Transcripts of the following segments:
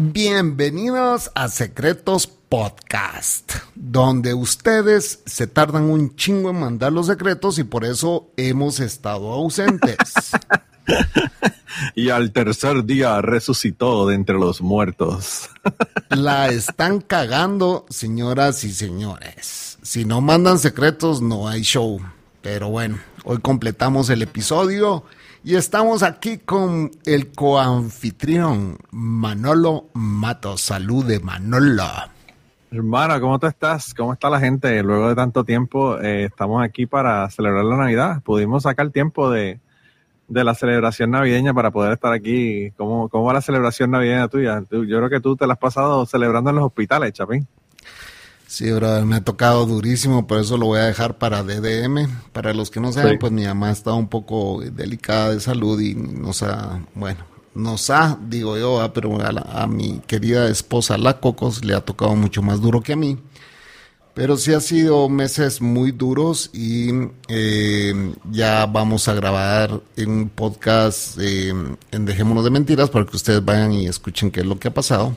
Bienvenidos a Secretos Podcast, donde ustedes se tardan un chingo en mandar los secretos y por eso hemos estado ausentes. y al tercer día resucitó de entre los muertos. La están cagando, señoras y señores. Si no mandan secretos, no hay show. Pero bueno, hoy completamos el episodio y estamos aquí con el coanfitrión Manolo Matos. Salud de Manolo. Hermana, ¿cómo tú estás? ¿Cómo está la gente? Luego de tanto tiempo, eh, estamos aquí para celebrar la Navidad. Pudimos sacar tiempo de, la celebración navideña para poder estar aquí. ¿Cómo, ¿Cómo va la celebración navideña tuya? Yo creo que tú te la has pasado celebrando en los hospitales, Chapín. Sí, brother, me ha tocado durísimo, por eso lo voy a dejar para DDM. Para los que no saben, pues mi mamá está un poco delicada de salud y nos ha, bueno, nos ha, digo yo, pero a, mi querida esposa, la Cocos, le ha tocado mucho más duro que a mí. Pero sí ha sido meses muy duros y eh, ya vamos a grabar un podcast eh, en Dejémonos de Mentiras para que ustedes vayan y escuchen qué es lo que ha pasado.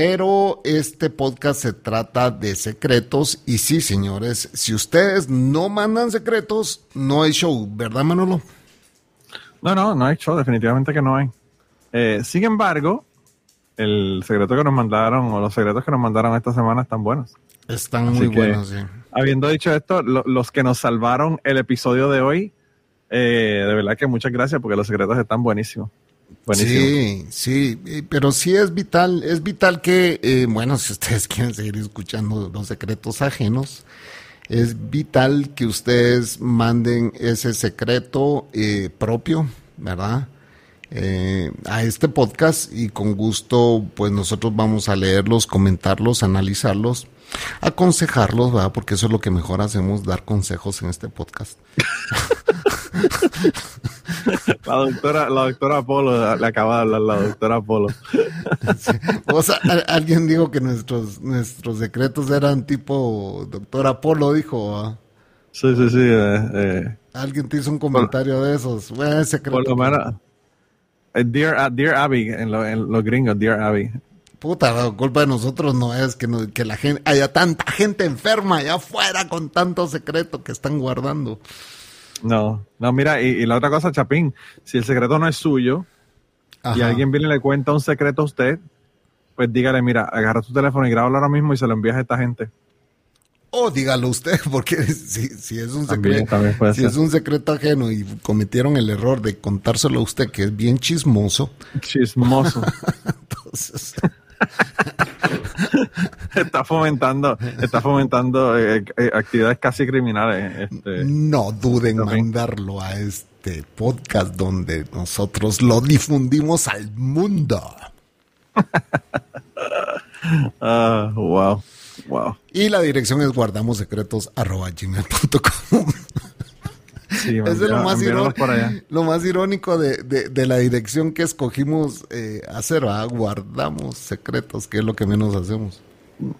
Pero este podcast se trata de secretos y sí, señores, si ustedes no mandan secretos, no hay show, ¿verdad, Manolo? No, no, no hay show, definitivamente que no hay. Eh, sin embargo, el secreto que nos mandaron o los secretos que nos mandaron esta semana están buenos. Están muy buenos, sí. Habiendo dicho esto, los que nos salvaron el episodio de hoy, eh, de verdad que muchas gracias porque los secretos están buenísimos. Sí, sí, pero sí es vital, es vital que, eh, bueno, si ustedes quieren seguir escuchando los secretos ajenos, es vital que ustedes manden ese secreto eh, propio, ¿verdad? Eh, a este podcast y con gusto, pues nosotros vamos a leerlos, comentarlos, analizarlos aconsejarlos, ¿verdad? Porque eso es lo que mejor hacemos, dar consejos en este podcast. La doctora, la doctora Polo, le acaba de hablar la doctora Polo. O sea, alguien dijo que nuestros, nuestros secretos eran tipo doctora Polo, dijo. Sí, sí, sí. Eh, eh. Alguien te hizo un comentario de esos. Bueno, secreto. Por lo menos. Eh, Dear, Dear Abby, en, en los gringos, Dear Abby. Puta, la culpa de nosotros no es que, que la gente, haya tanta gente enferma allá afuera con tanto secreto que están guardando. No, no, mira, y, la otra cosa, Chapín, si el secreto no es suyo y alguien viene y le cuenta un secreto a usted, pues dígale, mira, agarra tu teléfono y grábalo ahora mismo y se lo envías a esta gente. O dígalo usted, porque si, es un secreto, si es un secreto ajeno y cometieron el error de contárselo a usted, que es bien chismoso. Chismoso. entonces. está fomentando, está fomentando eh, eh, actividades casi criminales. Este. No duden en mandarlo a este podcast donde nosotros lo difundimos al mundo. Ah, wow, wow. Y la dirección es Eso es lo más, irónico, lo más irónico de, la dirección que escogimos eh, hacer, guardamos secretos, que es lo que menos hacemos.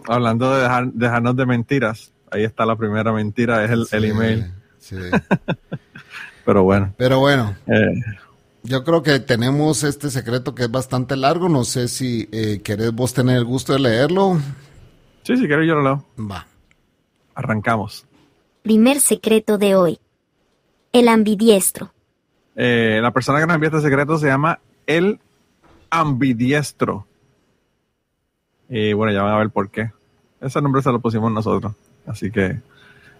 Hablando de dejar, dejarnos de mentiras, ahí está la primera mentira, es el, email. Pero bueno. Pero bueno. Eh. Yo creo que tenemos este secreto que es bastante largo. No sé si eh, querés vos tener el gusto de leerlo. Sí, si quieres yo lo leo. Va. Arrancamos. Primer secreto de hoy. El ambidiestro. Eh, la persona que nos envía este secreto se llama el ambidiestro. Y bueno, ya van a ver por qué. ese nombre se lo pusimos nosotros. Así que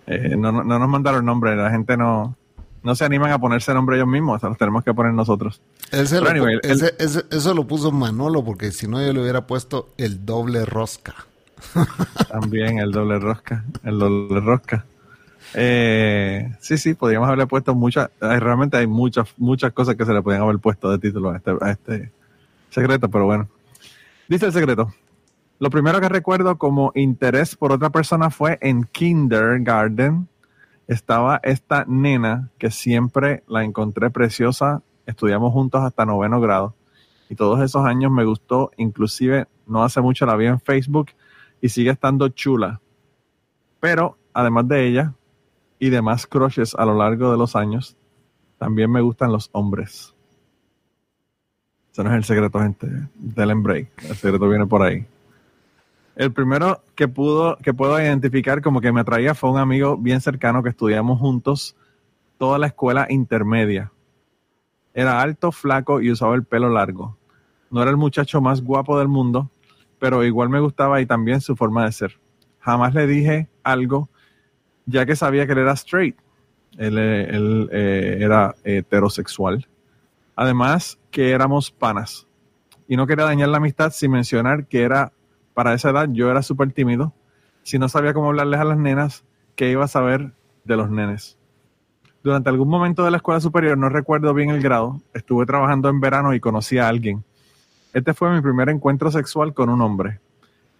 eh, no, no, nos mandaron nombre, la gente no, no se animan a ponerse nombre ellos mismos, se los tenemos que poner nosotros. eso lo puso Manolo, porque si no yo le hubiera puesto el doble rosca. También el doble rosca, el doble rosca. Eh, sí, sí, podríamos haberle puesto muchas, realmente hay muchas, muchas cosas que se le podían haber puesto de título a este, a este secreto, pero bueno. Dice el secreto. Lo primero que recuerdo como interés por otra persona fue en kindergarten. Estaba esta nena que siempre la encontré preciosa. Estudiamos juntos hasta noveno grado. Y todos esos años me gustó. Inclusive no hace mucho la vi en Facebook y sigue estando chula. Pero además de ella, y demás crushes a lo largo de los años, también me gustan los hombres. Ese no es el secreto, gente, del break. El secreto viene por ahí. El primero que pudo, que puedo identificar como que me atraía fue un amigo bien cercano que estudiamos juntos toda la escuela intermedia. Era alto, flaco y usaba el pelo largo. No era el muchacho más guapo del mundo, pero igual me gustaba y también su forma de ser. Jamás le dije algo ya que sabía que él era straight. Él, eh, eh, era heterosexual. Además, que éramos panas. Y no quería dañar la amistad sin mencionar que era, para esa edad, yo era súper tímido. Si no sabía cómo hablarles a las nenas, ¿qué iba a saber de los nenes? Durante algún momento de la escuela superior, no recuerdo bien el grado, estuve trabajando en verano y conocí a alguien. Este fue mi primer encuentro sexual con un hombre.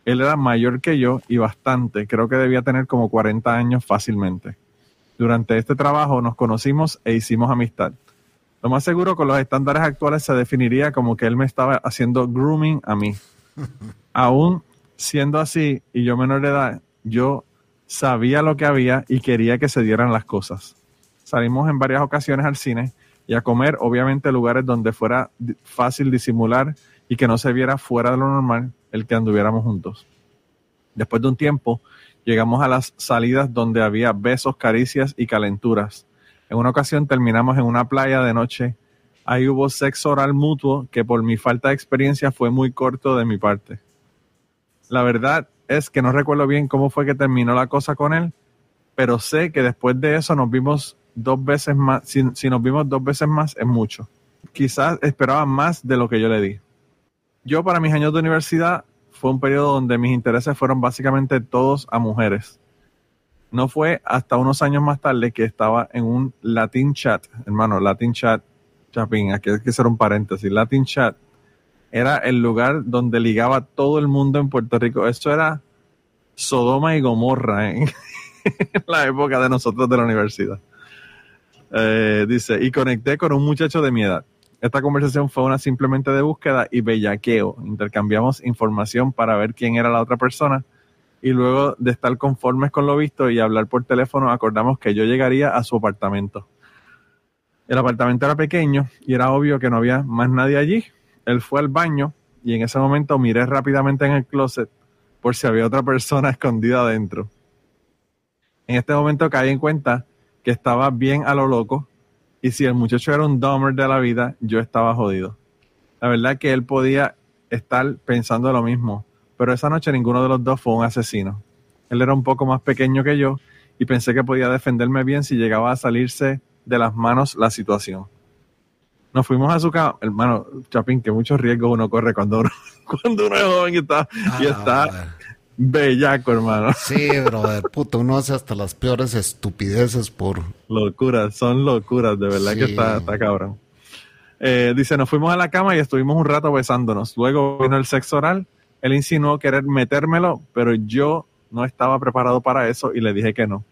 Él era mayor que yo y bastante, creo que debía tener como 40 años fácilmente. Durante este trabajo nos conocimos e hicimos amistad. Lo más seguro con los estándares actuales se definiría como que él me estaba haciendo grooming a mí. Aún siendo así y yo menor de edad, yo sabía lo que había y quería que se dieran las cosas. Salimos en varias ocasiones al cine y a comer, obviamente, lugares donde fuera fácil disimular y que no se viera fuera de lo normal, el que anduviéramos juntos. Después de un tiempo, llegamos a las salidas donde había besos, caricias y calenturas. En una ocasión terminamos en una playa de noche. Ahí hubo sexo oral mutuo que por mi falta de experiencia fue muy corto de mi parte. La verdad es que no recuerdo bien cómo fue que terminó la cosa con él, pero sé que después de eso nos vimos dos veces más. Si, si nos vimos dos veces más, es mucho. Quizás esperaba más de lo que yo le di yo para mis años de universidad fue un periodo donde mis intereses fueron básicamente todos a mujeres. No fue hasta unos años más tarde que estaba en un Latin chat, hermano, Latin chat, chapín, aquí hay que hacer un paréntesis, Latin chat era el lugar donde ligaba todo el mundo en Puerto Rico. Esto era Sodoma y Gomorra en la época de nosotros de la universidad. Eh, dice, y conecté con un muchacho de mi edad. Esta conversación fue una simplemente de búsqueda y bellaqueo. Intercambiamos información para ver quién era la otra persona y luego de estar conformes con lo visto y hablar por teléfono acordamos que yo llegaría a su apartamento. El apartamento era pequeño y era obvio que no había más nadie allí. Él fue al baño y en ese momento miré rápidamente en el closet por si había otra persona escondida adentro. En este momento caí en cuenta que estaba bien a lo loco y si el muchacho era un dumber de la vida, yo estaba jodido. La verdad que él podía estar pensando lo mismo, pero esa noche ninguno de los dos fue un asesino. Él era un poco más pequeño que yo y pensé que podía defenderme bien si llegaba a salirse de las manos la situación. Nos fuimos a su cama, hermano, Chapín, que muchos riesgos uno corre cuando uno, cuando uno es joven y está, y ah, está bellaco, hermano. Sí, brother, puto, uno hace hasta las peores estupideces por... Locuras, son locuras, de verdad que está, está cabrón. Eh, dice, nos fuimos a la cama y estuvimos un rato besándonos. Luego vino el sexo oral. Él insinuó querer metérmelo, pero yo no estaba preparado para eso y le dije que no.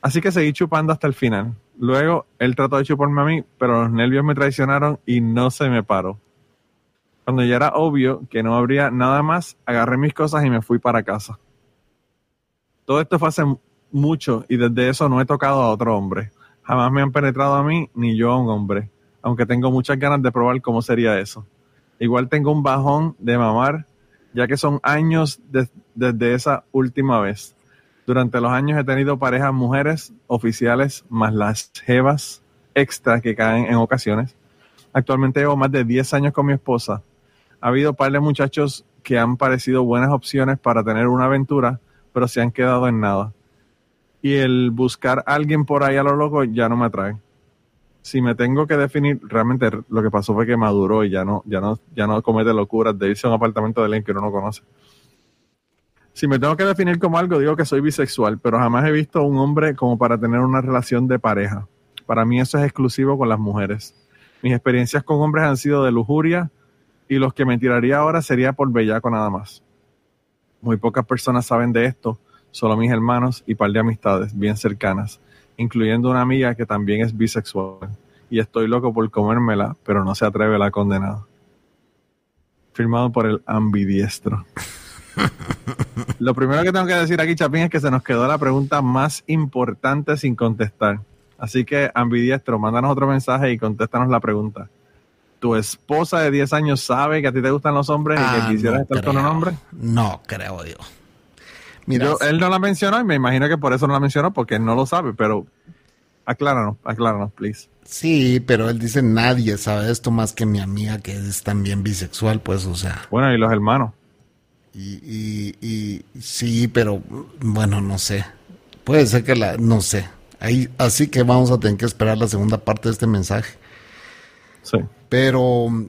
Así que seguí chupando hasta el final. Luego él trató de chuparme a mí, pero los nervios me traicionaron y no se me paró. Cuando ya era obvio que no habría nada más, agarré mis cosas y me fui para casa. Todo esto fue hace mucho y desde eso no he tocado a otro hombre. Jamás me han penetrado a mí ni yo a un hombre, aunque tengo muchas ganas de probar cómo sería eso. Igual tengo un bajón de mamar, ya que son años desde esa última vez. Durante los años he tenido parejas mujeres oficiales más las jevas extra que caen en ocasiones. Actualmente llevo más de 10 años con mi esposa ha habido par de muchachos que han parecido buenas opciones para tener una aventura, pero se han quedado en nada. Y el buscar a alguien por ahí a lo loco ya no me atrae. Si me tengo que definir, realmente lo que pasó fue que maduró y ya no, ya no, ya no comete locuras de irse a un apartamento de alguien que uno no conoce. Si me tengo que definir como algo, digo que soy bisexual, pero jamás he visto a un hombre como para tener una relación de pareja. Para mí eso es exclusivo con las mujeres. Mis experiencias con hombres han sido de lujuria y los que me tiraría ahora sería por bellaco nada más. Muy pocas personas saben de esto, solo mis hermanos y par de amistades bien cercanas, incluyendo una amiga que también es bisexual. Y estoy loco por comérmela, pero no se atreve la condenada. Firmado por el ambidiestro. Lo primero que tengo que decir aquí, Chapín, es que se nos quedó la pregunta más importante sin contestar. Así que, ambidiestro, mándanos otro mensaje y contéstanos la pregunta. ¿Tu esposa de 10 años sabe que a ti te gustan los hombres y que Ah, quisieras no estar con un hombre? No, creo yo. Mira, Yo- él no la mencionó y me imagino que por eso no la mencionó, porque él no lo sabe, pero acláranos, acláranos, please. sí, pero él dice nadie sabe esto más que mi amiga que es también bisexual, pues, o sea. Bueno, y los hermanos. Y, y, y sí, pero bueno, no sé. Puede ser que la, no sé. Ahí, así que vamos a tener que esperar la segunda parte de este mensaje. Sí. Pero mm,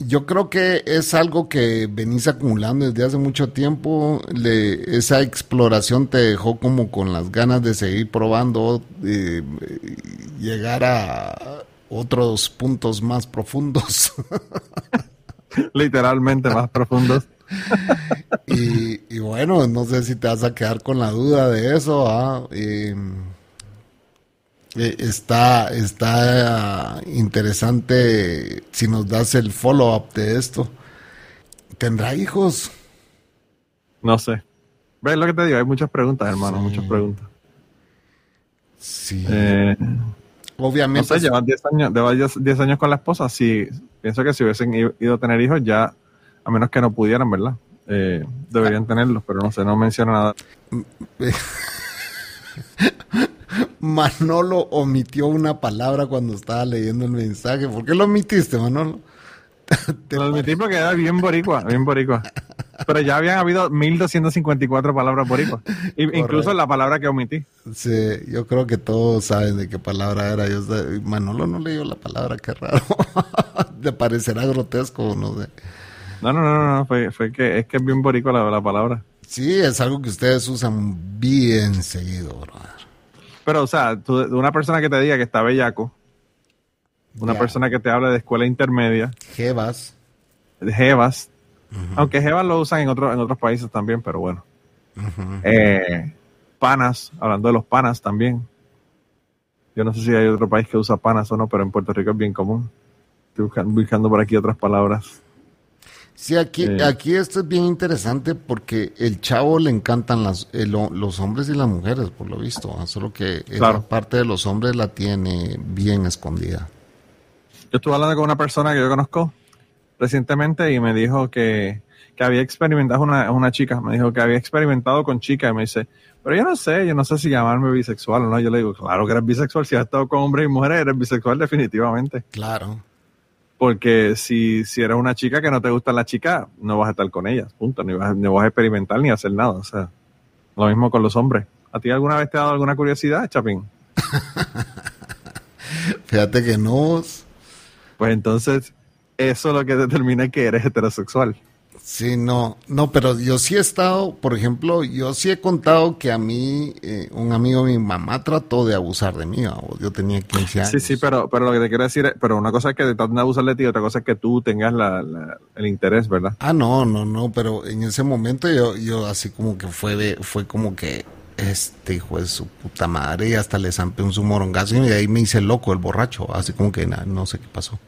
yo creo que es algo que venís acumulando desde hace mucho tiempo. Le- esa exploración te dejó como con las ganas de seguir probando, eh, llegar a otros puntos más profundos. Literalmente más profundos. y, y bueno, no sé si te vas a quedar con la duda de eso. ¿ah? Eh, eh, está está interesante si nos das el follow-up de esto. ¿Tendrá hijos? No sé. ¿Ves lo que te digo? Hay muchas preguntas, hermano, Sí. muchas preguntas. Sí. Eh, no Obviamente. sé, llevan 10 años, llevan 10 10 años con la esposa. Sí, pienso que si hubiesen ido a tener hijos, ya, a menos que no pudieran, ¿verdad? Eh, deberían tenerlos, pero no sé, no menciona nada. Manolo omitió una palabra cuando estaba leyendo el mensaje. ¿Por qué lo omitiste, Manolo? Te lo admití porque era bien boricua, bien boricua. Pero ya habían habido 1254 palabras boricua. Incluso la palabra que omití. Sí, yo creo que todos saben de qué palabra era. Yo, sé- Manolo no leyó la palabra, qué raro. Le parecerá grotesco, no sé. No, no, no, no, fue, fue que es que es bien boricua la, la palabra. Sí, es algo que ustedes usan bien seguido, brother. Pero, o sea, tú- una persona que te diga que está bellaco, una persona que te hable de escuela intermedia, Jevas. de Jevas, aunque Jevas lo usan en, otros en otros países también, pero bueno. Eh, panas, hablando de los panas también. Yo no sé si hay otro país que usa panas o no, pero en Puerto Rico es bien común. Estoy buscando, buscando por aquí otras palabras. Sí, aquí, Eh. aquí esto es bien interesante porque el chavo le encantan las, el ho- los hombres y las mujeres, por lo visto. Solo que esa Claro. parte de los hombres la tiene bien escondida. Yo estuve hablando con una persona que yo conozco recientemente y me dijo que, que había experimentado, una, una chica, me dijo que había experimentado con chicas y me dice, pero yo no sé, yo no sé si llamarme bisexual o no. Yo le digo, claro que eres bisexual, si has estado con hombres y mujeres, eres bisexual definitivamente. Claro. Porque si, si eres una chica que no te gustan las chicas, no vas a estar con ellas, punto. Ni vas, ni vas a experimentar ni hacer nada. O sea, lo mismo con los hombres. ¿A ti alguna vez te ha dado alguna curiosidad, Chapín? Fíjate que no. Pues entonces, eso es lo que determina que eres heterosexual. Sí, no, no, pero yo sí he estado, por ejemplo, yo sí he contado que a mí, eh, un amigo de mi mamá trató de abusar de mí, o yo tenía 15 años. Sí, sí, pero, pero lo que te quiero decir es, pero una cosa es que te traten de abusar de ti, otra cosa es que tú tengas la, la- el interés, ¿verdad? Ah, no, no, no, pero en ese momento yo, yo así como que fue, de- fue como que este hijo de su puta madre y hasta le zampé un su morongazo y ahí me hice loco el borracho, así como que na- no sé qué pasó.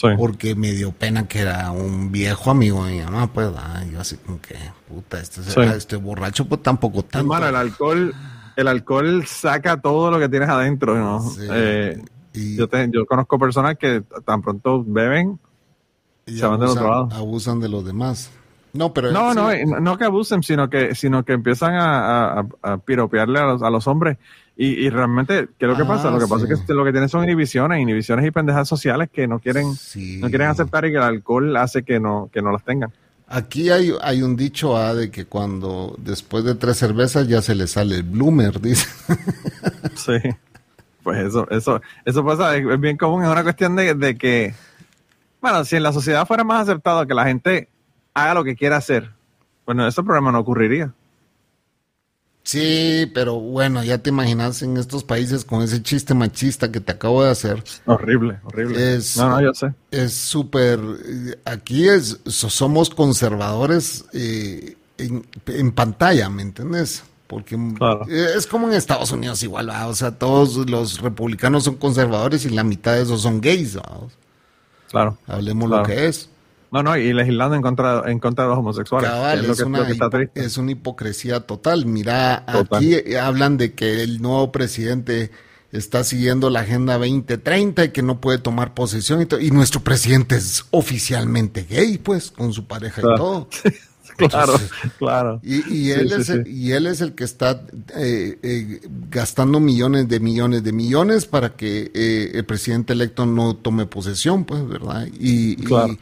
Sí. Porque me dio pena que era un viejo amigo de mi mamá, pues, yo así como que, puta, este, Sí. este borracho, pues tampoco tanto. Hermano, el alcohol, el alcohol saca todo lo que tienes adentro, ¿no? Sí. Eh, Y- yo, te- yo conozco personas que tan pronto beben, y se van del otro abusan, lado. abusan de los demás. No, pero no, no, no que abusen, sino que, sino que empiezan a, a- a piropearle a los, a los hombres. Y, y realmente, ¿qué es lo que Ah, pasa? Lo que pasa sí. es que lo que tienen son inhibiciones, inhibiciones y pendejas sociales que no quieren, sí. no quieren aceptar y que el alcohol hace que no, que no las tengan. Aquí hay, hay un dicho ah, de que cuando después de tres cervezas ya se le sale el bloomer, dice. Sí. Pues eso, eso, eso pasa, es bien común, es una cuestión de, de que, bueno, si en la sociedad fuera más aceptado que la gente haga lo que quiera hacer, bueno, ese problema no ocurriría. Sí, pero bueno, ya te imaginas en estos países con ese chiste machista que te acabo de hacer. Horrible, horrible. Es, no, no, yo sé. Es súper. Aquí es, somos conservadores eh, en, en, pantalla, ¿me entiendes? Porque Claro. es como en Estados Unidos igual, ¿va? o sea, todos los republicanos son conservadores y la mitad de esos son gays. ¿va? Claro. Hablemos Claro. lo que es. No, no, y legislando en contra, en contra de los homosexuales. Cabal, es lo es, que, una, lo que está hipo- triste. es una hipocresía total. Mira, Total. aquí hablan de que el nuevo presidente está siguiendo la Agenda 2030 y que no puede tomar posesión y, y nuestro presidente es oficialmente gay, pues, con su pareja Claro. y todo. Claro, Entonces, claro. Y, y él sí, es el, sí. y él es el que está eh, eh, gastando millones de millones de millones para que eh, el presidente electo no tome posesión, pues, ¿verdad? Y- Claro. y,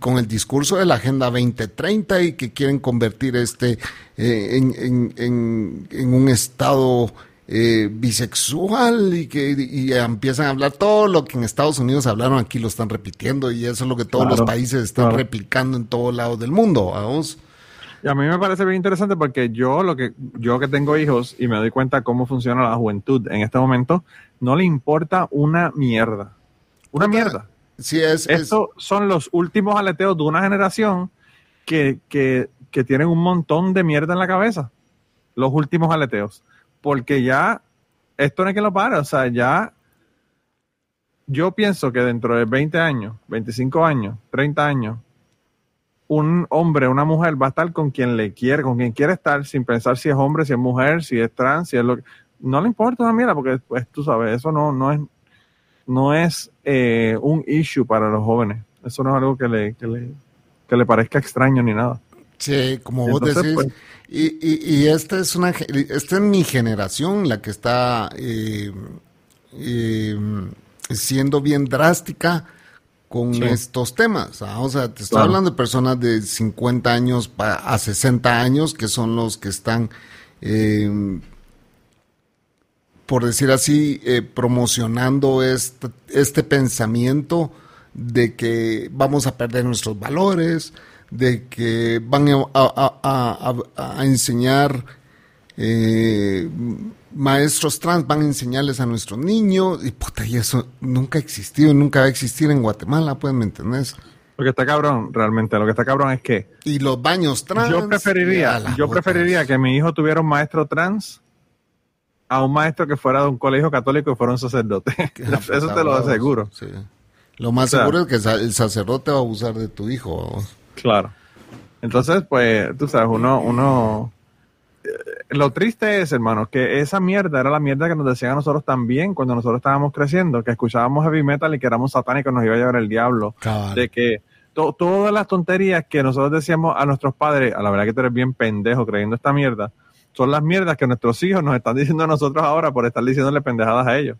con el discurso de la Agenda 2030 y que quieren convertir este eh, en, en- en- en un estado eh, bisexual y que y empiezan a hablar todo lo que en Estados Unidos hablaron aquí lo están repitiendo y eso es lo que todos Claro, los países están claro. replicando en todos lados del mundo, vamos. Y a mí me parece bien interesante porque yo lo que yo que tengo hijos y me doy cuenta cómo funciona la juventud en este momento, no le importa una mierda. Una mierda. Sí, es, es- Estos son los últimos aleteos de una generación que, que, que tienen un montón de mierda en la cabeza. Los últimos aleteos. Porque ya esto no hay que lo pare. O sea, ya yo pienso que dentro de 20 años, 25 años, 30 años, un hombre, una mujer va a estar con quien le quiere, con quien quiere estar, sin pensar si es hombre, si es mujer, si es trans, si es lo que... No le importa una mierda, porque pues tú sabes, eso no, no es, no es eh, un issue para los jóvenes. Eso no es algo que le, que le, que le parezca extraño ni nada. sí, como vos decís. pues- y, y, y esta es una, esta es mi generación la que está eh, eh, siendo bien drástica con Sí. estos temas. ¿ah? O sea, te estoy Claro. hablando de personas de 50 años pa- a 60 años que son los que están, eh, por decir así, eh, promocionando este, este pensamiento de que vamos a perder nuestros valores, de que van a, a- a- a- a enseñar, eh, maestros trans van a enseñarles a nuestros niños, y puta, y eso nunca ha existido, y nunca va a existir en Guatemala, pues, ¿me entendés? Lo que está cabrón, realmente, lo que está cabrón es que Y los baños trans. yo preferiría, yo preferiría que mi hijo tuviera un maestro trans a un maestro que fuera de un colegio católico y fuera un sacerdote. Eso te lo aseguro. sí. Lo más O sea- seguro es que el sacerdote va a abusar de tu hijo. vamos. Claro. Entonces, pues, tú sabes, uno, uno, eh, lo triste es, hermano, que esa mierda era la mierda que nos decían a nosotros también cuando nosotros estábamos creciendo, que escuchábamos heavy metal y que éramos satánicos, nos iba a llevar el diablo. Cabal. De que to- todas las tonterías que nosotros decíamos a nuestros padres, a la verdad que tú eres bien pendejo creyendo esta mierda, son las mierdas que nuestros hijos nos están diciendo a nosotros ahora por estar diciéndole pendejadas a ellos.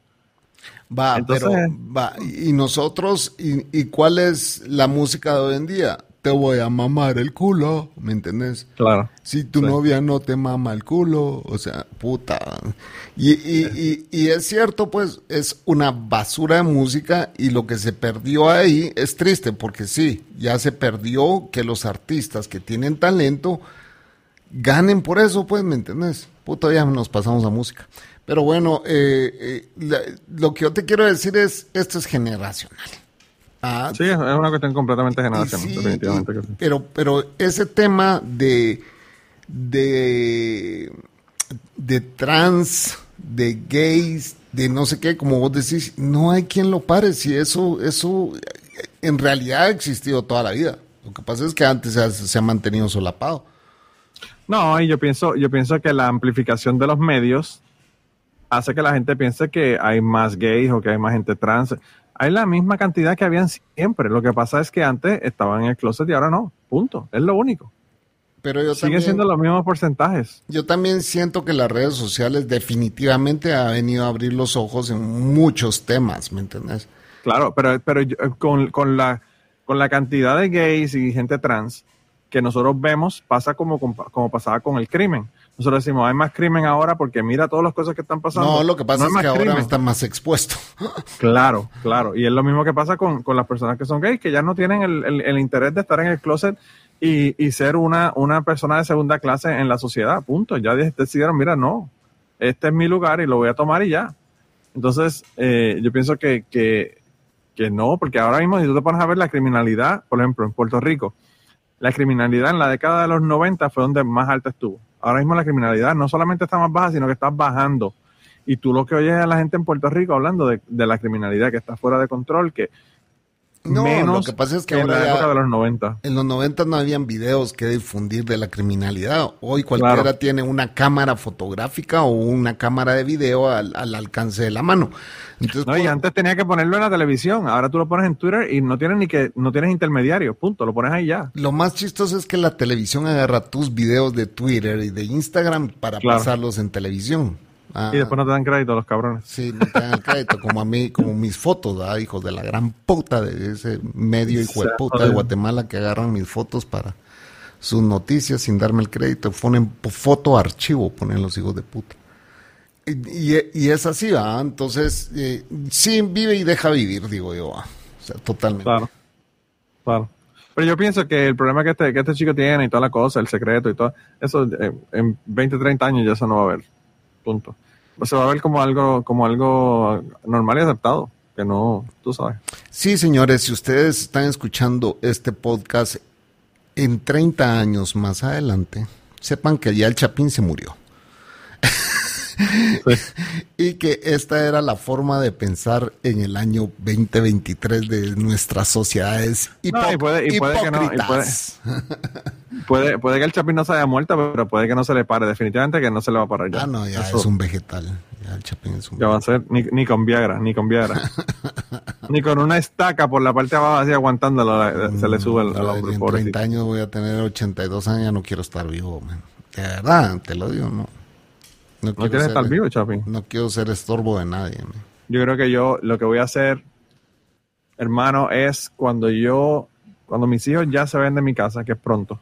Va, Entonces- pero va. Y nosotros, y, y cuál es la música de hoy en día? Te voy a mamar el culo, ¿me entendés? Claro. Si tu Sí. novia no te mama el culo, o sea, puta. Y, y, y, y es cierto, pues, es una basura de música y lo que se perdió ahí es triste, porque sí, ya se perdió que los artistas que tienen talento ganen por eso, pues, ¿me entendés? Puta, ya nos pasamos a música. Pero bueno, eh, eh, la- lo que yo te quiero decir es, esto es generacional. Ah, Sí, es una cuestión completamente generacional, sí, definitivamente y- que sí. pero, pero ese tema de, de, de trans, de gays, de no sé qué, como vos decís, no hay quien lo pare. Si eso, eso en realidad ha existido toda la vida. Lo que pasa es que antes se ha, se ha mantenido solapado. No, y yo pienso, yo pienso que la amplificación de los medios hace que la gente piense que hay más gays o que hay más gente trans. Hay la misma cantidad que habían siempre. Lo que pasa es que antes estaban en el closet y ahora no. Punto. Es lo único. Pero yo también, siendo los mismos porcentajes. yo también siento que las redes sociales definitivamente ha venido a abrir los ojos en muchos temas, ¿me entendés? Claro, pero, pero yo- con, con la, con la cantidad de gays y gente trans, que nosotros vemos pasa como, como pasaba con el crimen. Nosotros decimos, hay más crimen ahora porque mira todas las cosas que están pasando. No, lo que pasa es que ahora están más expuestos. Claro, claro. Y es lo mismo que pasa con, las personas que son gays, que ya no tienen el, interés de estar en el closet y, y, ser una, una persona de segunda clase en la sociedad. Punto. Ya decidieron, mira, no, este es mi lugar y lo voy a tomar y ya. Entonces, eh, yo pienso que, que, que no, porque ahora mismo si tú te pones a ver la criminalidad, por ejemplo, en Puerto Rico, la criminalidad en la década de los 90 fue donde más alta estuvo. Ahora mismo la criminalidad no solamente está más baja, sino que está bajando. Y tú lo que oyes a la gente en Puerto Rico hablando de, de la criminalidad que está fuera de control, que no, lo que pasa es que, en la época de los 90. En los 90 no habían videos que difundir de la criminalidad. Hoy cualquiera tiene una cámara fotográfica o una cámara de video al, alcance de la mano. Entonces, no, y antes tenía que ponerlo en la televisión. Ahora tú lo pones en Twitter y no tienes ni que no tienes intermediarios. Punto. Lo pones ahí ya. Lo más chistoso es que la televisión agarra tus videos de Twitter y de Instagram para pasarlos en televisión. Ah. y después no te dan crédito los cabrones. Sí, no te dan crédito, como a mí, como mis fotos, ¿verdad? hijos de la gran puta de ese medio hijo de puta de Guatemala que agarran mis fotos para sus noticias sin darme el crédito. Ponen foto archivo, ponen los hijos de puta. Y, y, es así, ¿va? Entonces, eh, sí, vive y deja vivir, digo yo, O sea, totalmente. Claro, claro. Pero yo pienso que el problema que este, que este chico tiene y toda la cosa, el secreto y todo, eso eh, en 20, 30 años ya eso no va a haber. Punto se va a ver como algo, como algo normal y aceptado, que no, tú sabes. Sí, señores, si ustedes están escuchando este podcast en 30 años más adelante, sepan que ya el Chapín se murió. y que esta era la forma de pensar en el año 2023 de nuestras sociedades y puede, que no, puede, puede, que el Chapín no se haya muerto, pero puede que no se le pare. Definitivamente que no se le va a parar ya. Ah, no, ya es un vegetal. Ya el Chapín es un Ya va a ser ni, con Viagra, ni con Viagra. ni con una estaca por la parte de abajo así aguantándolo, se le sube el, el En 30 años voy a tener 82 años, ya no quiero estar vivo, De verdad, te lo digo, no. No, quieres estar vivo, Chapín. No quiero ser estorbo de nadie. Yo creo que yo lo que voy a hacer, hermano, es cuando yo, cuando mis hijos ya se ven de mi casa, que es pronto,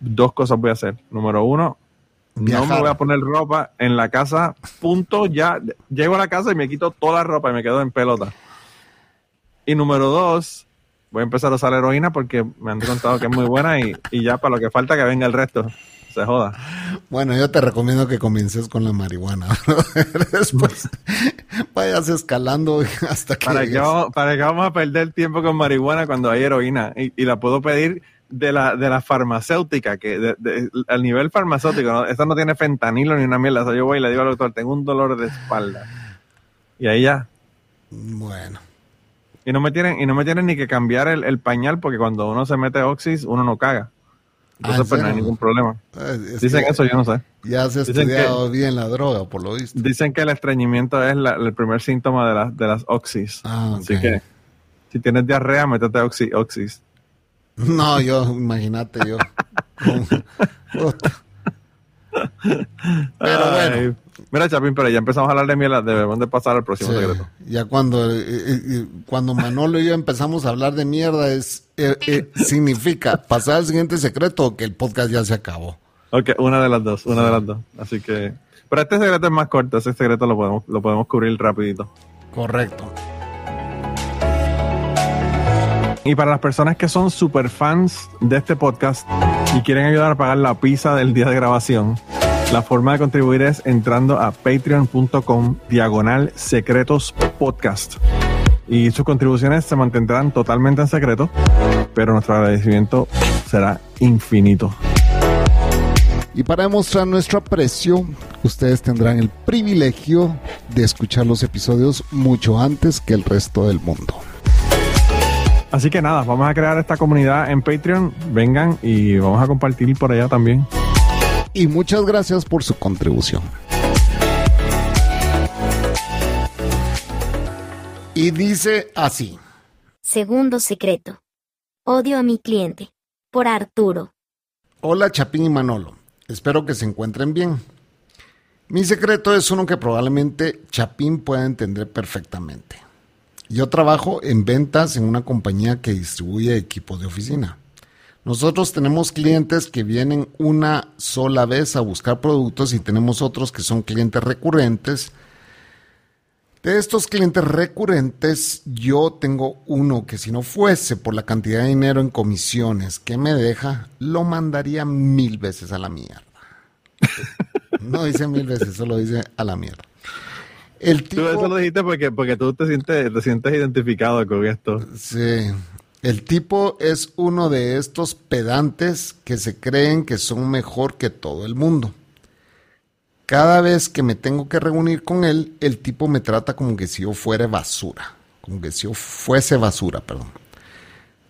dos cosas voy a hacer. Número uno, no me voy a poner ropa en la casa, punto, ya llego a la casa y me quito toda la ropa y me quedo en pelota. Y número dos, voy a empezar a usar heroína porque me han contado que es muy buena y, y ya para lo que falta que venga el resto se joda. Bueno, yo te recomiendo que comiences con la marihuana. Después vayas escalando hasta que. ¿Para, que vamos, ¿Para que vamos a perder tiempo con marihuana cuando hay heroína? Y, la puedo pedir de la, de la farmacéutica, que al nivel farmacéutico, ¿no? esta no tiene fentanilo ni una mierda. O sea, yo voy y le digo al doctor, tengo un dolor de espalda. Y ahí ya. Bueno. Y no me tienen, y no me tienen ni que cambiar el, el pañal porque cuando uno se mete oxis, uno no caga. Entonces, ah, pues no hay ningún problema. Dicen eso, yo no sé. Ya se ha estudiado bien la droga, por lo visto. Dicen que el estreñimiento es el primer síntoma de, las de las oxis. Ah, Así que, si tienes diarrea, métete oxi, oxis. No, yo, imagínate yo. Pero bueno. Mira, Chapín, pero ya empezamos a hablar de mierda, debemos de pasar al próximo secreto. Ya cuando, eh, eh, eh, cuando Manolo y yo empezamos a hablar de mierda, es significa pasar al siguiente secreto o que el podcast ya se acabó. Ok, una de las dos, una de las dos. Así que, pero este secreto es más corto, ese secreto lo podemos, lo podemos cubrir rapidito. Correcto. Y para las personas que son super fans de este podcast y quieren ayudar a pagar la pizza del día de grabación, la forma de contribuir es entrando a patreon.com diagonal secretos podcast. Y sus contribuciones se mantendrán totalmente en secreto, pero nuestro agradecimiento será infinito. Y para demostrar nuestro aprecio, ustedes tendrán el privilegio de escuchar los episodios mucho antes que el resto del mundo. Así que nada, vamos a crear esta comunidad en Patreon. Vengan y vamos a compartir por allá también y muchas gracias por su contribución. Y dice así. Segundo secreto. Odio a mi cliente. Por Arturo. Hola Chapín y Manolo. Espero que se encuentren bien. Mi secreto es uno que probablemente Chapín pueda entender perfectamente. Yo trabajo en ventas en una compañía que distribuye equipos de oficina. Nosotros tenemos clientes que vienen una sola vez a buscar productos y tenemos otros que son clientes recurrentes. De estos clientes recurrentes, yo tengo uno que si no fuese por la cantidad de dinero en comisiones que me deja, lo mandaría mil veces a la mierda. No dice mil veces, solo dice a la mierda. El tú eso lo dijiste porque, porque tú te sientes, te sientes identificado con esto. Sí. El tipo es uno de estos pedantes que se creen que son mejor que todo el mundo. Cada vez que me tengo que reunir con él, el tipo me trata como que si yo fuera basura, como que si yo fuese basura, perdón.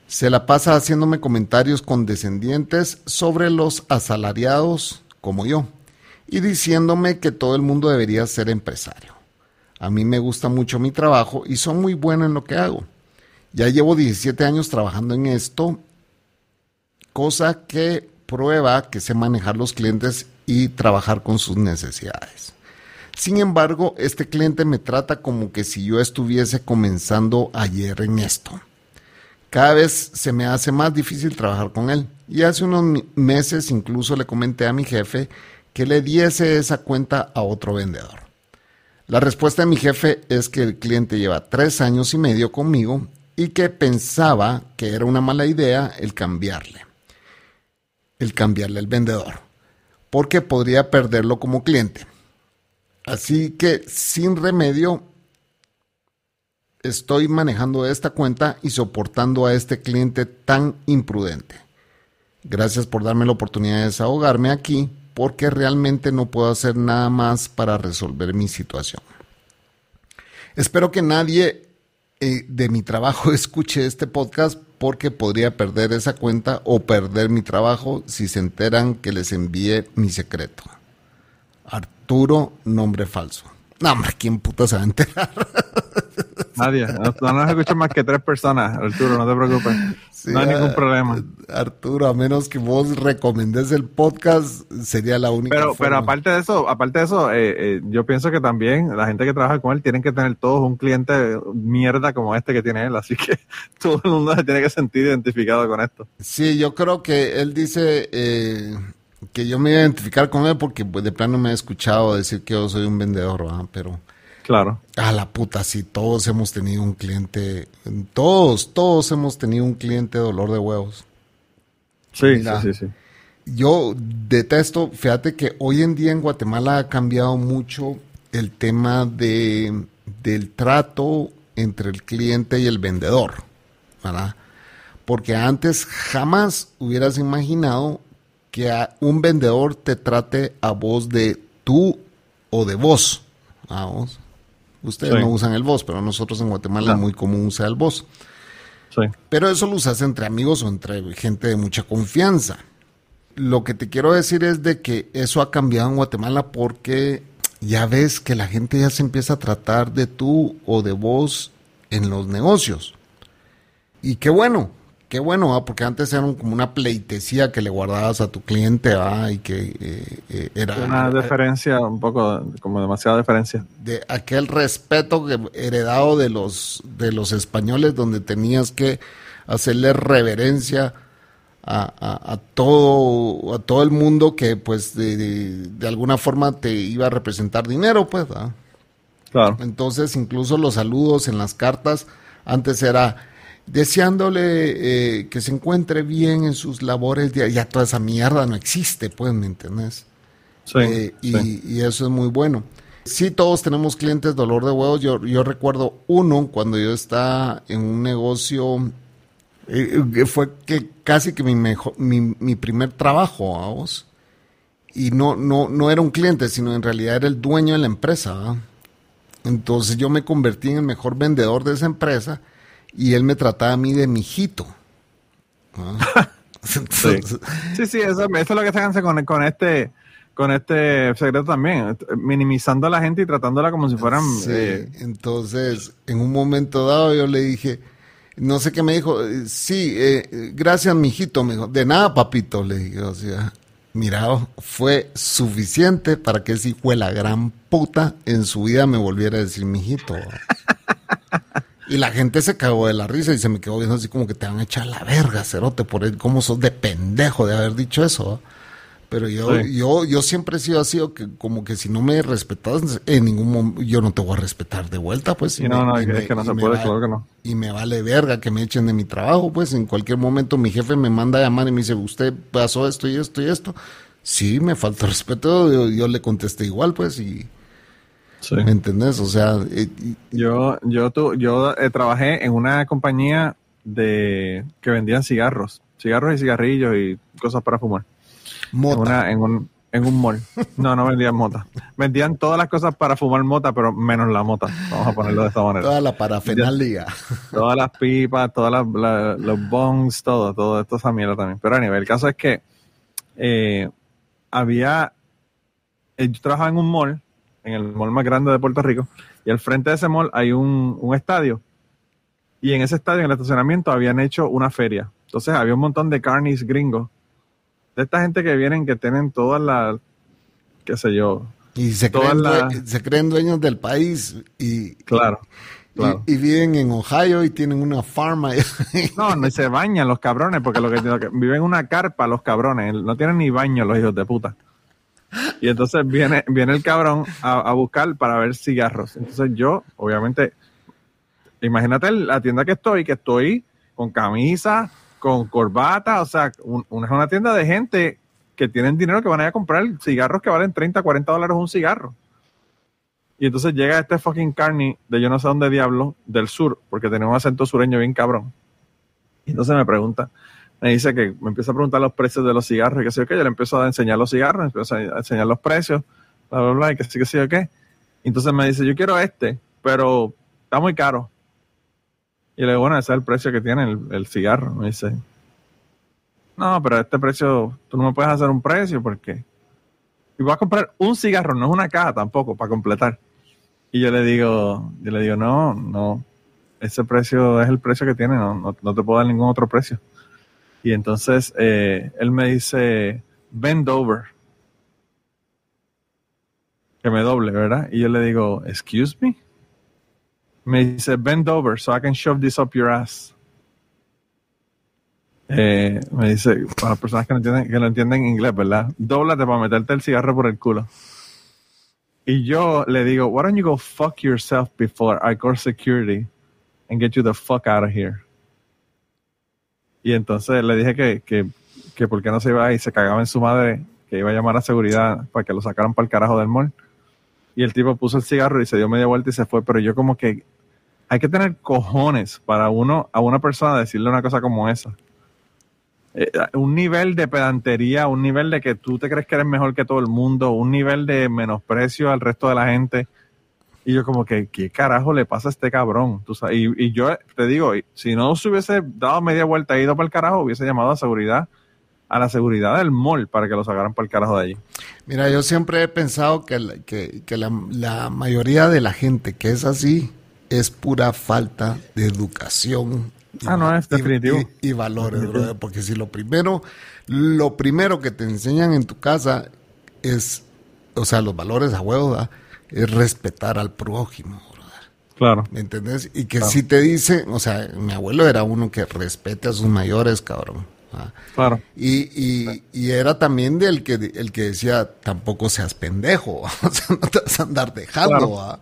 Se la pasa haciéndome comentarios condescendientes sobre los asalariados como yo y diciéndome que todo el mundo debería ser empresario. A mí me gusta mucho mi trabajo y soy muy bueno en lo que hago. Ya llevo 17 años trabajando en esto, cosa que prueba que sé manejar los clientes y trabajar con sus necesidades. Sin embargo, este cliente me trata como que si yo estuviese comenzando ayer en esto. Cada vez se me hace más difícil trabajar con él. Y hace unos meses incluso le comenté a mi jefe que le diese esa cuenta a otro vendedor. La respuesta de mi jefe es que el cliente lleva tres años y medio conmigo y que pensaba que era una mala idea el cambiarle, el cambiarle al vendedor, porque podría perderlo como cliente. Así que sin remedio estoy manejando esta cuenta y soportando a este cliente tan imprudente. Gracias por darme la oportunidad de desahogarme aquí porque realmente no puedo hacer nada más para resolver mi situación. Espero que nadie eh, de mi trabajo escuche este podcast porque podría perder esa cuenta o perder mi trabajo si se enteran que les envíe mi secreto. Arturo, nombre falso. No, hombre, ¿quién puta se va a enterar? Nadie. No, nos escuchan más que tres personas, Arturo, no te preocupes. no hay ningún problema. Arturo, a menos que vos recomendes el podcast, sería la única. Pero, pero aparte de eso, aparte de eso, eh, eh, yo pienso que también la gente que trabaja con él tienen que tener todos un cliente mierda como este que tiene él, así que todo el mundo se tiene que sentir identificado con esto. Sí, yo creo que él dice eh, que yo me voy a identificar con él porque pues, de plano me ha escuchado decir que yo soy un vendedor, pero Claro. A la puta, sí, todos hemos tenido un cliente, todos, todos hemos tenido un cliente dolor de huevos. Sí, sí, sí, sí. Yo detesto, fíjate que hoy en día en Guatemala ha cambiado mucho el tema de, del trato entre el cliente y el vendedor, ¿verdad? Porque antes jamás hubieras imaginado que un vendedor te trate a vos de tú o de vos, vos. Ustedes no usan el voz, pero nosotros en Guatemala es muy común usar el voz. Pero eso lo usas entre amigos o entre gente de mucha confianza. Lo que te quiero decir es de que eso ha cambiado en Guatemala porque ya ves que la gente ya se empieza a tratar de tú o de vos en los negocios. Y qué bueno, qué bueno, porque antes era como una pleitesía que le guardabas a tu cliente y que eh, eh, era... Una deferencia, un poco, como demasiada deferencia. De aquel respeto que, heredado de los, de los españoles donde tenías que hacerle reverencia a, todo, a todo el mundo que pues de, alguna forma te iba a representar dinero, pues. Claro. Entonces incluso los saludos en las cartas antes era deseándole eh, que se encuentre bien en sus labores, ya toda esa mierda no existe, pues, ¿me entendés? Sí, eh, y, eso es muy bueno. Sí, todos tenemos clientes dolor de huevos. Yo, yo recuerdo uno cuando yo estaba en un negocio, eh, fue que casi que mi, mejor, mi, mi primer trabajo, vamos. Y no, no, no era un cliente, sino en realidad era el dueño de la empresa. Entonces yo me convertí en el mejor vendedor de esa empresa y él me trataba a mí de mijito. sí. sí, eso, es lo que se hace con, con este con este secreto también, minimizando a la gente y tratándola como si fueran... Sí, eh, entonces, en un momento dado yo le dije, no sé qué me dijo, sí, eh, gracias, mijito, me dijo, de nada, papito, le dije, o sea, mira, fue suficiente para que ese hijo de la gran puta en su vida me volviera a decir mijito. Y la gente se cagó de la risa y se me quedó viendo así como que te van a echar la verga, cerote, por el, cómo sos de pendejo de haber dicho eso. Pero yo, yo, yo siempre he sido así, que como que si no me respetas en ningún momento, yo no te voy a respetar de vuelta, pues. Y no, no, es que no se puede, claro que no. Y me vale verga que me echen de mi trabajo, pues en cualquier momento mi jefe me manda a llamar y me dice, usted pasó esto y esto y esto. Sí, me falta respeto, yo, le contesté igual, pues, y... Sí. ¿Me entendés? O sea... yo yo, tu, yo eh, trabajé en una compañía de que vendían cigarros, cigarros y cigarrillos y cosas para fumar. Mota. En, un, en un mall. No, no vendían mota. Vendían todas las cosas para fumar mota, pero menos la mota. Vamos a ponerlo de esta manera. Toda la parafernalia. Todas las pipas, todas las, los bongs, todo, todo esto esa mierda también. Pero a nivel, el caso es que eh, había. Eh, yo trabajaba en un mall, en el mall más grande de Puerto Rico, y al frente de ese mall hay un, un estadio. Y en ese estadio, en el estacionamiento, habían hecho una feria. Entonces había un montón de carnies gringos de esta gente que vienen que tienen todas las, qué sé yo. Y se creen, se creen dueños del país y... Claro. Y, viven en Ohio y tienen una farma. No, no se bañan los cabrones, porque lo que, viven en una carpa los cabrones, no tienen ni baño los hijos de puta. Y entonces viene, viene el cabrón a, buscar para ver cigarros. Entonces yo, obviamente, imagínate la tienda que estoy, que estoy con camisa, con corbata, o sea, una, es una tienda de gente que tienen dinero que van a ir a comprar cigarros que valen 30, 40 dólares un cigarro. Y entonces llega este fucking carney de yo no sé dónde diablo, del sur, porque tenía un acento sureño bien cabrón. Y entonces me pregunta, me dice que me empieza a preguntar los precios de los cigarros y que sé yo qué, yo le empiezo a enseñar los cigarros, empiezo a enseñar los precios, bla, bla, bla, y que sí, que sé yo qué. Entonces me dice, yo quiero este, pero está muy caro. Y le digo, bueno, ese es el precio que tiene el, cigarro. Me dice, no, pero este precio, tú no me puedes hacer un precio porque... Y voy a comprar un cigarro, no es una caja tampoco, para completar. Y yo le digo, yo le digo, no, no, ese precio es el precio que tiene, no, no, te puedo dar ningún otro precio. Y entonces eh, él me dice, bend over. Que me doble, ¿verdad? Y yo le digo, excuse me. Me dice, bend over so I can shove this up your ass. Eh, me dice, para las personas que no entienden, que no entienden inglés, ¿verdad? Dóblate para meterte el cigarro por el culo. Y yo le digo, why don't you go fuck yourself before I call security and get you the fuck out of here? Y entonces le dije que, que, que por qué no se iba y se cagaba en su madre, que iba a llamar a seguridad para que lo sacaran para el carajo del mall. Y el tipo puso el cigarro y se dio media vuelta y se fue, pero yo como que hay que tener cojones para uno, a una persona decirle una cosa como esa. Eh, un nivel de pedantería, un nivel de que tú te crees que eres mejor que todo el mundo, un nivel de menosprecio al resto de la gente. Y yo como que, ¿qué carajo le pasa a este cabrón? ¿Tú sabes? Y, yo te digo, si no se hubiese dado media vuelta e ido para el carajo, hubiese llamado a seguridad, a la seguridad del mall para que lo sacaran para el carajo de allí. Mira, yo siempre he pensado que, la mayoría de la gente que es así, es pura falta de educación. Y, ah, no, es definitivo. Y, valores, porque si lo primero, lo primero que te enseñan en tu casa es, o sea, los valores a huevo, es respetar al prójimo, Claro. ¿Me entendés? Y que si te dice, o sea, mi abuelo era uno que respete a sus mayores, cabrón. Claro. Y, y, era también del que, el que decía, tampoco seas pendejo, o sea, no te vas a andar dejando.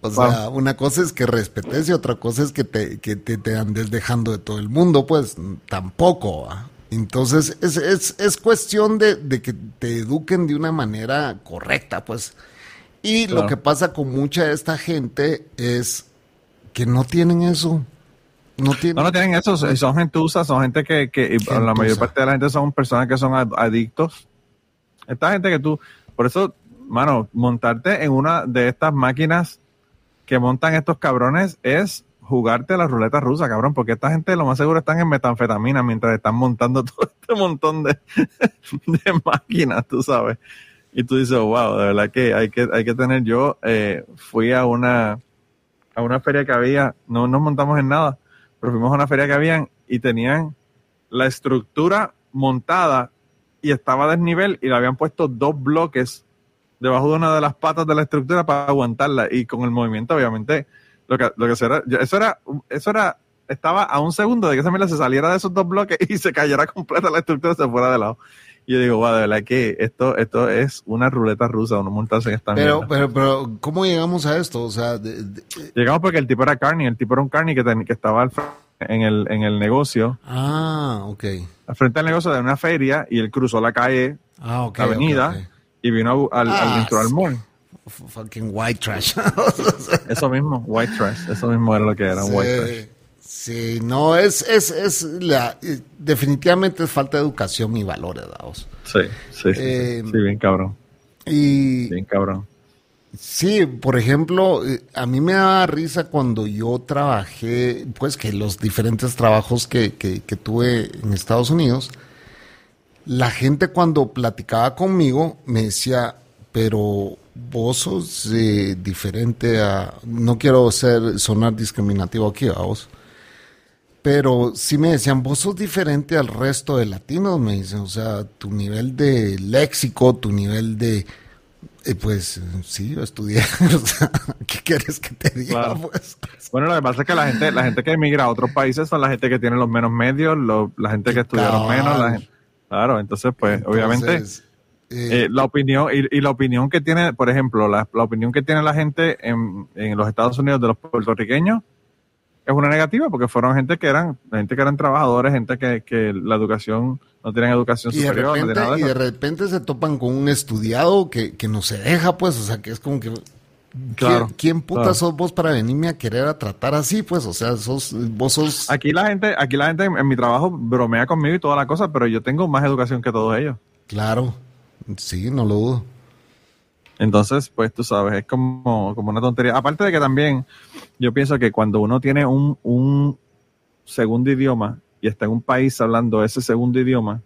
o sea, una cosa es que respetes y otra cosa es que te, que te, andes dejando de todo el mundo, pues tampoco. Entonces, es, es, es cuestión de, de, que te eduquen de una manera correcta, pues. Y lo que pasa con mucha de esta gente es que no tienen eso. No, no, tienen eso, son gentusas, son gente que, que la mayor parte de la gente son personas que son adictos. Esta gente que tú, por eso, mano, montarte en una de estas máquinas que montan estos cabrones es jugarte la ruleta rusa, cabrón, porque esta gente lo más seguro están en metanfetamina mientras están montando todo este montón de, de máquinas, tú sabes. Y tú dices, wow, de verdad que hay que, hay que tener, yo eh, fui a una, a una feria que había, no nos montamos en nada, pero fuimos a una feria que habían y tenían la estructura montada y estaba a desnivel y le habían puesto dos bloques debajo de una de las patas de la estructura para aguantarla y con el movimiento obviamente Lo que, lo que eso era, eso era, eso era, estaba a un segundo de que esa mierda se saliera de esos dos bloques y se cayera completa la estructura y se fuera de lado. Y yo digo, wow, de verdad que esto, esto es una ruleta rusa, uno montarse en esta pero, Pero, pero, ¿cómo llegamos a esto? O sea, llegamos porque el tipo era Carney, el tipo era un Carney que, que estaba al en el, en el negocio. Ah, ok. Al frente del negocio de una feria y él cruzó la calle, ah, la avenida, y vino al, ah, dentro del mall. Fucking white trash. eso mismo, white trash. Eso mismo era lo que era, white trash. Sí, no, es, es, es la, definitivamente es falta de educación y valores, dados. Sí, sí, sí, eh, sí, bien cabrón. Y, bien cabrón. Sí, por ejemplo, eh, a mí me daba risa cuando yo trabajé, pues que los diferentes trabajos que, que, tuve en Estados Unidos, la gente cuando platicaba conmigo me decía, pero vos sos eh, diferente a, no quiero ser, sonar discriminativo aquí, vos pero sí me decían, vos sos diferente al resto de latinos, me dicen, o sea, tu nivel de léxico, tu nivel de... Eh, pues sí, yo estudié, o sea, ¿qué quieres que te diga? Pues? Bueno, lo que pasa es que la gente, la gente que emigra a otros países son la gente que tiene los menos medios, la gente que estudiaron menos, la gente, claro, entonces pues obviamente eh, eh, la opinión y, la opinión que tiene, por ejemplo, la, la opinión que tiene la gente en, en los Estados Unidos de los puertorriqueños es una negativa porque fueron gente que eran gente que eran trabajadores, gente que, que la educación no tienen educación superior. y de repente se topan con un estudiado que, que no se deja, pues, o sea, que es como que Claro, ¿Quién, puta sos vos para venirme a querer a tratar así? Pues, o sea, sos, vos sos. Aquí la gente, aquí la gente en, mi trabajo bromea conmigo y toda la cosa, pero yo tengo más educación que todos ellos. Claro, sí, no lo dudo. Entonces, pues tú sabes, es como, como una tontería. Aparte de que también yo pienso que cuando uno tiene un, un segundo idioma y está en un país hablando ese segundo idioma,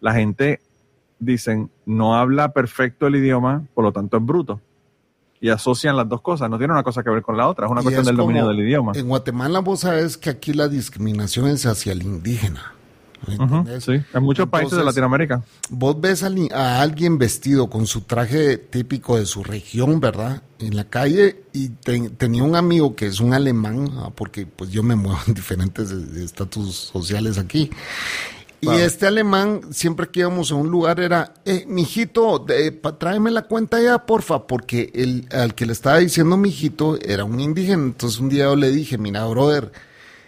la gente dicen no habla perfecto el idioma, por lo tanto es bruto. Y asocian las dos cosas, no tiene una cosa que ver con la otra, es una cuestión del dominio del idioma. En Guatemala vos sabes que aquí la discriminación es hacia el indígena sí, en muchos países de Latinoamérica. Vos ves a, alguien vestido con su traje típico de su región, ¿verdad? En la calle y tenía un amigo que es un alemán, porque pues yo me muevo en diferentes estatus sociales aquí. Y este alemán, siempre que íbamos a un lugar, era, eh, mijito, tráeme la cuenta ya, porfa, porque el, al que le estaba diciendo mijito era un indígena. Entonces un día yo le dije, mira, brother,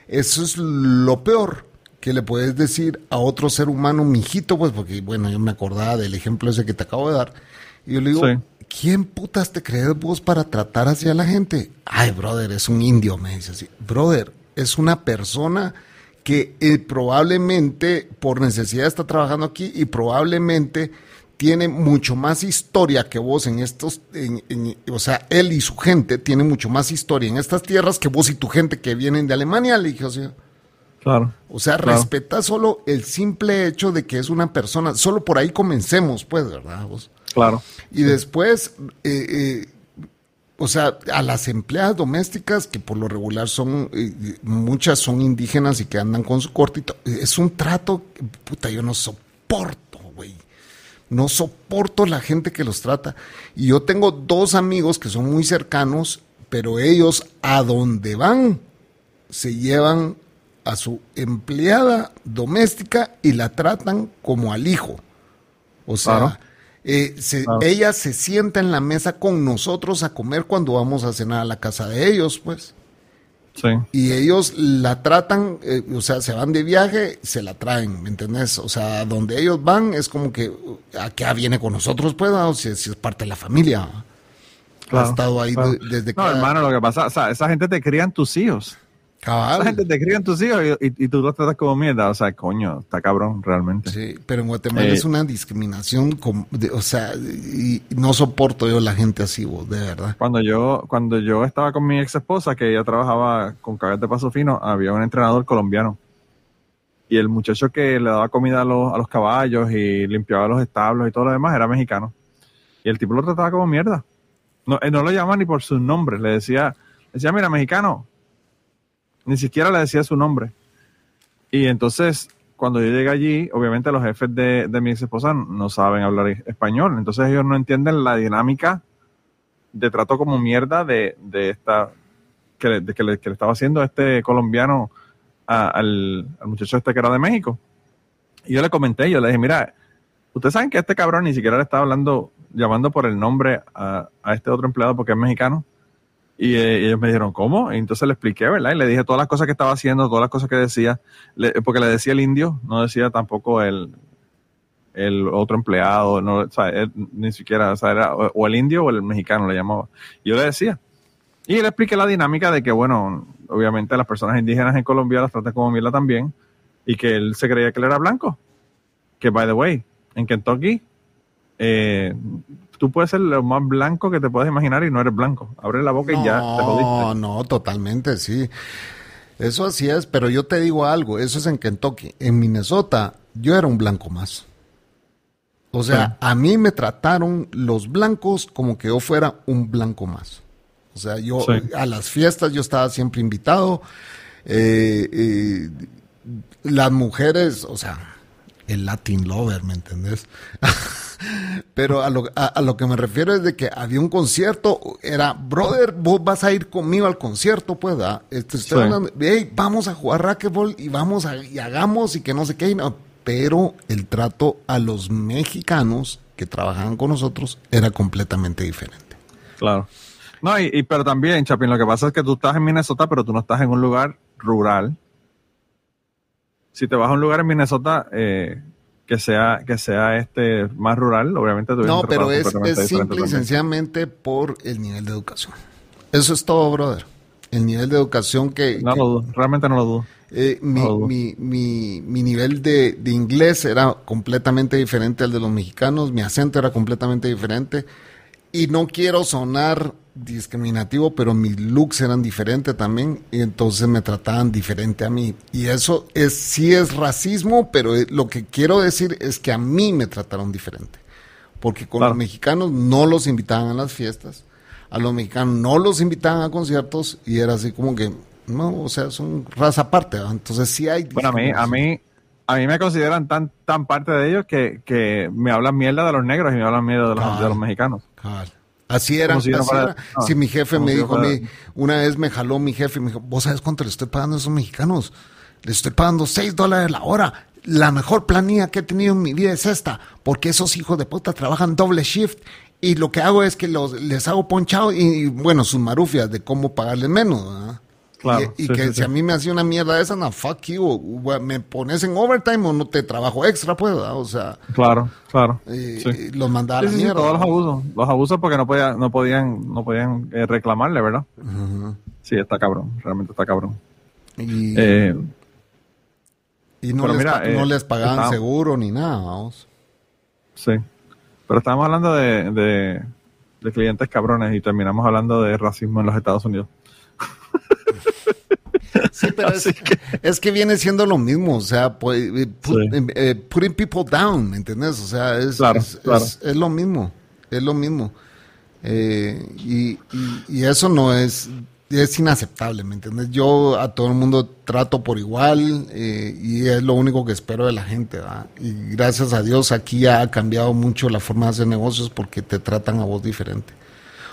eso es lo peor que le puedes decir a otro ser humano, mijito, pues, porque, bueno, yo me acordaba del ejemplo ese que te acabo de dar. Y yo le digo, ¿quién putas te crees vos para tratar hacia la gente? Ay, brother, es un indio, me dice así. Brother, es una persona que eh, probablemente por necesidad está trabajando aquí y probablemente tiene mucho más historia que vos en estos, o sea, él y su gente tiene mucho más historia en estas tierras que vos y tu gente que vienen de Alemania, le dije, o sea, o sea, respeta solo el simple hecho de que es una persona. Solo por ahí comencemos, pues, ¿verdad? Claro. Y después, eh, eh, o sea, a las empleadas domésticas, que por lo regular son, eh, muchas son indígenas y que andan con su cortito, es un trato, puta, yo no soporto, güey. No soporto la gente que los trata. Y yo tengo dos amigos que son muy cercanos, pero ellos a donde van se llevan a su empleada doméstica y la tratan como al hijo. O sea, eh, ella se sienta en la mesa con nosotros a comer cuando vamos a cenar a la casa de ellos, pues. Sí. Y ellos la tratan, eh, o sea, se van de viaje, se la traen, ¿me entendés? O sea, donde ellos van es como que, acá viene con nosotros, pues, o si, es parte de la familia. ha estado ahí desde que... No, hermano, lo que pasa, o sea, esa gente te crían tus hijos. La gente te crían tus hijos y, tú los tratas como mierda. O sea, coño, está cabrón, realmente. Sí, pero en Guatemala es eh, una discriminación, o sea, y no soporto yo la gente así, vos, de verdad. Cuando yo, cuando yo estaba con mi ex esposa, que ella trabajaba con cabeza de paso fino, había un entrenador colombiano. Y el muchacho que le daba comida a los, a los caballos y limpiaba los establos y todo lo demás era mexicano. Y el tipo lo trataba como mierda. No, no lo llamaba ni por su nombre. Le decía, le decía, mira, mexicano, ni siquiera le decía su nombre. Y entonces, cuando yo llegué allí, obviamente los jefes de, mi ex esposa no saben hablar español. Entonces ellos no entienden la dinámica de trato como mierda de, esta que le, que le, estaba haciendo este colombiano al, muchacho este que era de México. Y yo le comenté, yo le dije, mira, ustedes saben que este cabrón ni siquiera le estaba hablando, llamando por el nombre a, este otro empleado porque es mexicano. Y, eh, ellos me dijeron, ¿cómo? Y entonces le expliqué, ¿verdad? Y le dije todas las cosas que estaba haciendo, todas las cosas que decía, porque le decía el indio, no decía tampoco el, el otro empleado, no, sea, ni siquiera, o, sea, era, o, el indio o el mexicano le llamaba. Y yo le decía. Y le expliqué la dinámica de que, bueno, obviamente las personas indígenas en Colombia las tratan como mierda también, y que él se creía que él era blanco. Que, by the way, en Kentucky, eh, tú puedes ser lo más blanco que te puedes imaginar y no eres blanco. Abre la boca y ya te jodiste. No, no, totalmente, sí. Eso así es, pero yo te digo algo, eso es en Kentucky. En Minnesota, yo era un blanco más. O sea, a mí me trataron los blancos como que yo fuera un blanco más. O sea, yo a las fiestas yo estaba siempre invitado. Eh, eh, las mujeres, o sea, el Latin Lover, ¿me entendés? Pero a lo, a, lo, que me refiero es de que había un concierto, era, brother, vos vas a ir conmigo al concierto, pues, este, hey, vamos a jugar racquetball y vamos a, y hagamos y que no sé qué. No, pero el trato a los mexicanos que trabajaban con nosotros era completamente diferente. Claro. No, y, pero también, Chapín, lo que pasa es que tú estás en Minnesota, pero tú no estás en un lugar rural. Si te vas a un lugar en Minnesota eh, que sea que sea este más rural, obviamente tú No, pero es, es simple y sencillamente por el nivel de educación. Eso es todo, brother. El nivel de educación que... No lo dudo, realmente no lo dudo. Eh, mi, mi, mi, nivel de, inglés era completamente diferente al de los mexicanos, mi acento era completamente diferente. Y no quiero sonar discriminativo, pero mis looks eran diferentes también, y entonces me trataban diferente a mí. Y eso es, sí es racismo, pero eh, lo que quiero decir es que a mí me trataron diferente. Porque con los mexicanos no los invitaban a las fiestas, a los mexicanos no los invitaban a conciertos, y era así como que no, o sea, son raza aparte, entonces sí hay... Bueno, a mí, a mí, a mí me consideran tan, tan parte de ellos que, que me hablan mierda de los negros y me hablan mierda de los, de los mexicanos. Así era. Si, si mi jefe me dijo a mí, una vez me jaló mi jefe y me dijo, ¿vos sabes cuánto le estoy pagando a esos mexicanos? Le estoy pagando 6 dólares la hora. La mejor planilla que he tenido en mi vida es esta, porque esos hijos de puta trabajan doble shift y lo que hago es que los, les hago ponchado y, bueno, sus marufias de cómo pagarles menos. ¿verdad? Y, que si a mí me hacía una mierda esa, no, fuck you, me pones en overtime o no te trabajo extra, pues, o sea. Claro, claro. Y, los mandaba a la mierda. todos los abusos, los abusos porque no podían, no podían, no podían eh, reclamarle, ¿verdad? Sí, está cabrón, realmente está cabrón. Y, eh, y no, les, no eh, les pagaban seguro ni nada, vamos. Sí, pero estábamos hablando de, de, de clientes cabrones y terminamos hablando de racismo en los Estados Unidos. Sí, pero es que, viene siendo lo mismo, o sea, pues, eh, eh, putting people down, ¿me entiendes? O sea, es, es, lo mismo, es lo mismo. Eh, y, y, eso no es, es inaceptable, ¿me entiendes? Yo a todo el mundo trato por igual y es lo único que espero de la gente, Y gracias a Dios aquí ha cambiado mucho la forma de hacer negocios porque te tratan a vos diferente.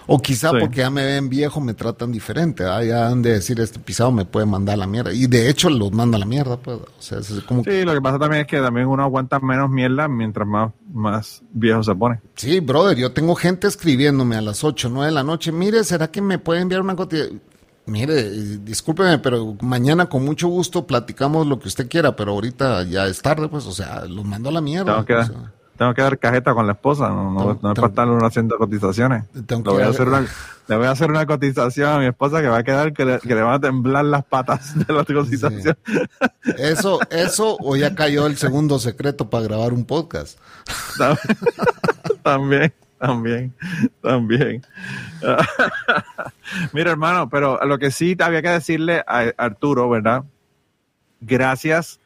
O quizá porque ya me ven viejo me tratan diferente. Ya han de decir, este pisado me puede mandar a la mierda. Y de hecho los manda a la mierda. Pues. O sea, es como sí, lo que pasa también es que también uno aguanta menos mierda mientras más, más viejo se pone. Sí, brother, yo tengo gente escribiéndome a las 8, 9 de la noche. Mire, ¿será que me puede enviar una cotización? Mire, discúlpeme, pero mañana con mucho gusto platicamos lo que usted quiera, pero ahorita ya es tarde, pues, o sea, los mando a la mierda tengo que dar cajeta con la esposa, no, no, es para estar haciendo cotizaciones. Le voy, a hacer una, le voy a hacer una cotización a mi esposa que va a quedar que le, que le van a temblar las patas de la cotización. Eso, eso, o ya cayó el segundo secreto para grabar un podcast. también, también, también. Mira, hermano, pero lo que sí había que decirle a Arturo, ¿verdad? Gracias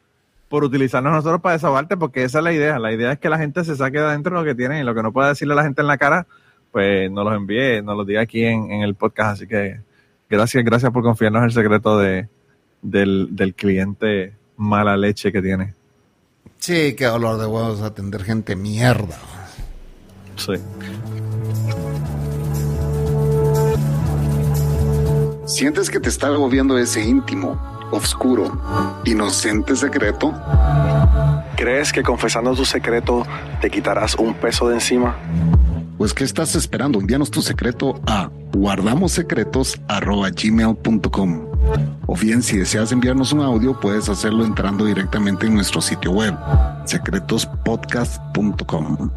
por utilizarnos nosotros para desahogarte, porque esa es la idea. La idea es que la gente se saque de adentro lo que tiene y lo que no pueda decirle a la gente en la cara, pues nos los envíe, nos los diga aquí en, el podcast. Así que gracias, gracias por confiarnos el secreto de, del, del cliente mala leche que tiene. Sí, qué dolor de huevos atender gente mierda. Sí. ¿Sientes que te está agobiando ese íntimo, oscuro, inocente secreto? ¿Crees que confesando tu secreto te quitarás un peso de encima? Pues ¿qué estás esperando? Envíanos tu secreto a guardamossecretos.gmail.com O bien si deseas enviarnos un audio puedes hacerlo entrando directamente en nuestro sitio web secretospodcast.com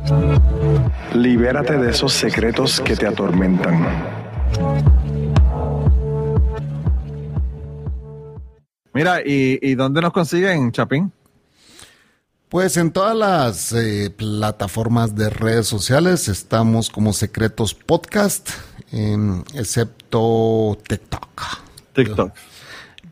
Libérate de esos secretos que te atormentan. Mira, ¿y, y dónde nos consiguen, Chapín? Pues en todas las eh, plataformas de redes sociales estamos como Secretos Podcast, em, excepto TikTok. TikTok.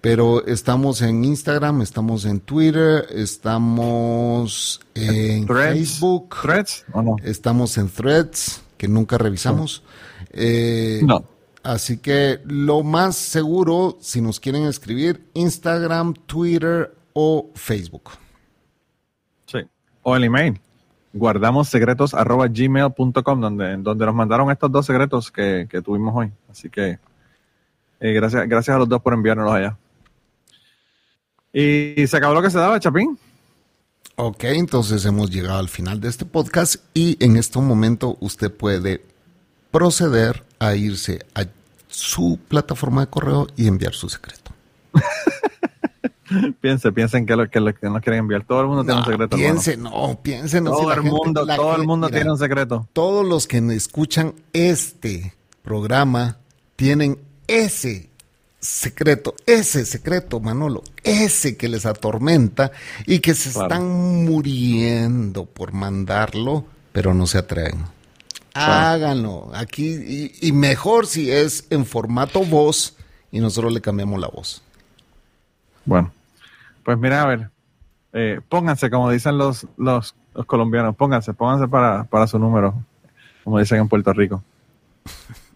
Pero estamos en Instagram, estamos en Twitter, estamos en Threads. Facebook, ¿Threads o no? estamos en Threads, que nunca revisamos. Eh, No. Así que lo más seguro, si nos quieren escribir, Instagram, Twitter o Facebook. Sí. O el email. Guardamos secretos arroba gmail.com donde, donde nos mandaron estos dos secretos que, que tuvimos hoy. Así que eh, gracias, gracias a los dos por enviárnoslos allá. Y, se acabó lo que se daba, Chapín. Ok, entonces hemos llegado al final de este podcast y en este momento usted puede proceder a irse a su plataforma de correo y enviar su secreto. Piense, piensen que lo que, lo que nos quieren enviar. Todo el mundo tiene un secreto. piense, no, piense, no. hermano. si Todo la el gente- mundo, todo el mundo mira, tiene un secreto. Todos los que escuchan este programa tienen ese secreto, ese secreto, Manolo, ese que les atormenta y que se Claro. están muriendo por mandarlo, pero no se atreven. Háganlo aquí y, y mejor si es en formato voz y nosotros le cambiamos la voz. Bueno, pues mira, a ver, eh, pónganse, como dicen los, los, los colombianos, pónganse, pónganse para, para su número, como dicen en Puerto Rico.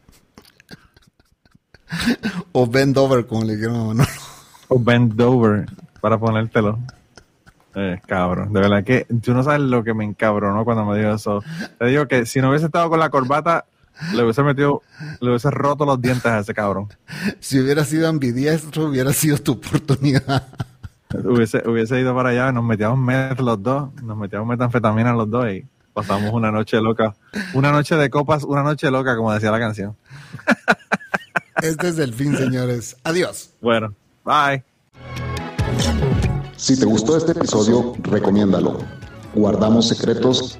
O bend over, como le dijeron a Manolo. O bend over para ponértelo. Eh, cabrón, de verdad que tú no sabes lo que me encabronó cuando me dijo eso. Te digo que si no hubiese estado con la corbata, le hubiese metido, le hubiese roto los dientes a ese cabrón. Si hubiera sido ambidiestro, hubiera sido tu oportunidad. Hubiese, hubiese ido para allá, nos metíamos met los dos, nos metíamos metanfetamina los dos y pasamos una noche loca. Una noche de copas, una noche loca, como decía la canción. Este es el fin, señores. Adiós. Bueno, bye. Si te gustó este episodio, recomiéndalo. Guardamos secretos.